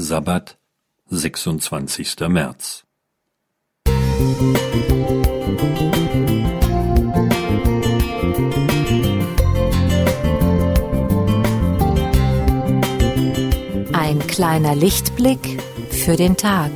Sabbat, 26. März. Ein kleiner Lichtblick für den Tag.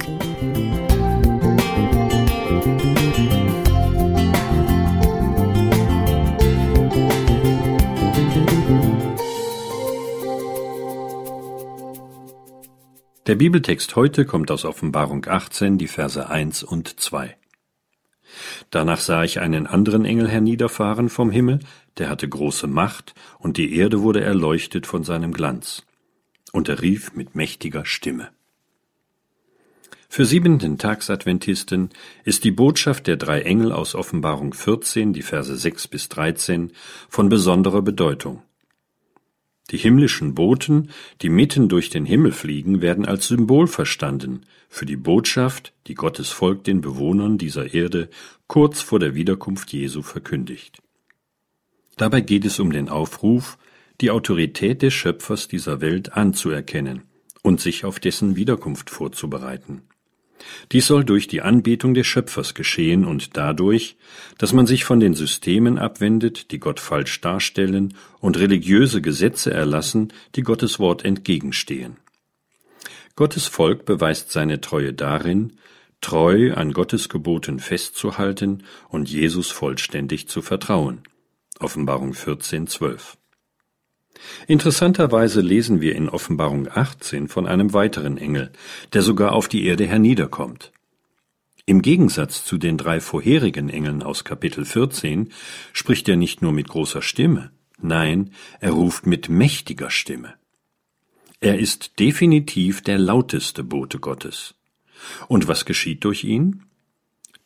Der Bibeltext heute kommt aus Offenbarung 18, die Verse 1 und 2. Danach sah ich einen anderen Engel herniederfahren vom Himmel, der hatte große Macht, und die Erde wurde erleuchtet von seinem Glanz. Und er rief mit mächtiger Stimme. Für siebenten Tagsadventisten ist die Botschaft der drei Engel aus Offenbarung 14, die Verse 6 bis 13, von besonderer Bedeutung. Die himmlischen Boten, die mitten durch den Himmel fliegen, werden als Symbol verstanden für die Botschaft, die Gottes Volk den Bewohnern dieser Erde kurz vor der Wiederkunft Jesu verkündigt. Dabei geht es um den Aufruf, die Autorität des Schöpfers dieser Welt anzuerkennen und sich auf dessen Wiederkunft vorzubereiten. Dies soll durch die Anbetung des Schöpfers geschehen und dadurch, dass man sich von den Systemen abwendet, die Gott falsch darstellen und religiöse Gesetze erlassen, die Gottes Wort entgegenstehen. Gottes Volk beweist seine Treue darin, treu an Gottes Geboten festzuhalten und Jesus vollständig zu vertrauen. Offenbarung 14, 12. Interessanterweise lesen wir in Offenbarung 18 von einem weiteren Engel, der sogar auf die Erde herniederkommt. Im Gegensatz zu den drei vorherigen Engeln aus Kapitel 14 spricht er nicht nur mit großer Stimme, nein, er ruft mit mächtiger Stimme. Er ist definitiv der lauteste Bote Gottes. Und was geschieht durch ihn?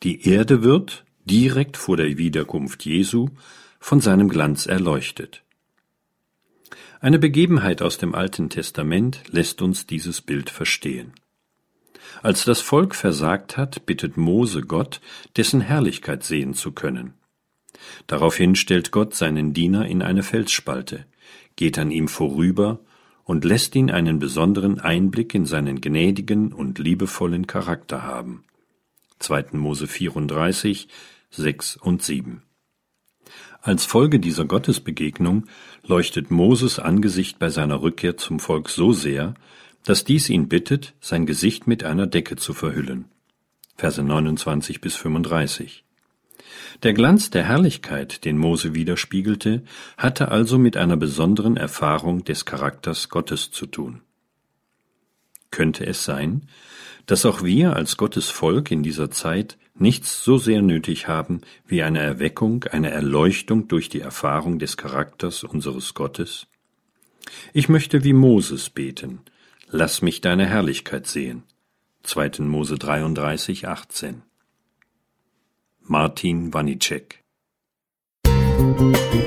Die Erde wird, direkt vor der Wiederkunft Jesu, von seinem Glanz erleuchtet. Eine Begebenheit aus dem Alten Testament lässt uns dieses Bild verstehen. Als das Volk versagt hat, bittet Mose Gott, dessen Herrlichkeit sehen zu können. Daraufhin stellt Gott seinen Diener in eine Felsspalte, geht an ihm vorüber und lässt ihn einen besonderen Einblick in seinen gnädigen und liebevollen Charakter haben. 2. Mose 34, 6 und 7. Als Folge dieser Gottesbegegnung leuchtet Moses Angesicht bei seiner Rückkehr zum Volk so sehr, dass dies ihn bittet, sein Gesicht mit einer Decke zu verhüllen. Verse 29 bis 35. Der Glanz der Herrlichkeit, den Mose widerspiegelte, hatte also mit einer besonderen Erfahrung des Charakters Gottes zu tun. Könnte es sein, dass auch wir als Gottes Volk in dieser Zeit nichts so sehr nötig haben wie eine Erweckung, eine Erleuchtung durch die Erfahrung des Charakters unseres Gottes? Ich möchte wie Moses beten, lass mich deine Herrlichkeit sehen. 2. Mose 33, 18. Martin Wanicek Musik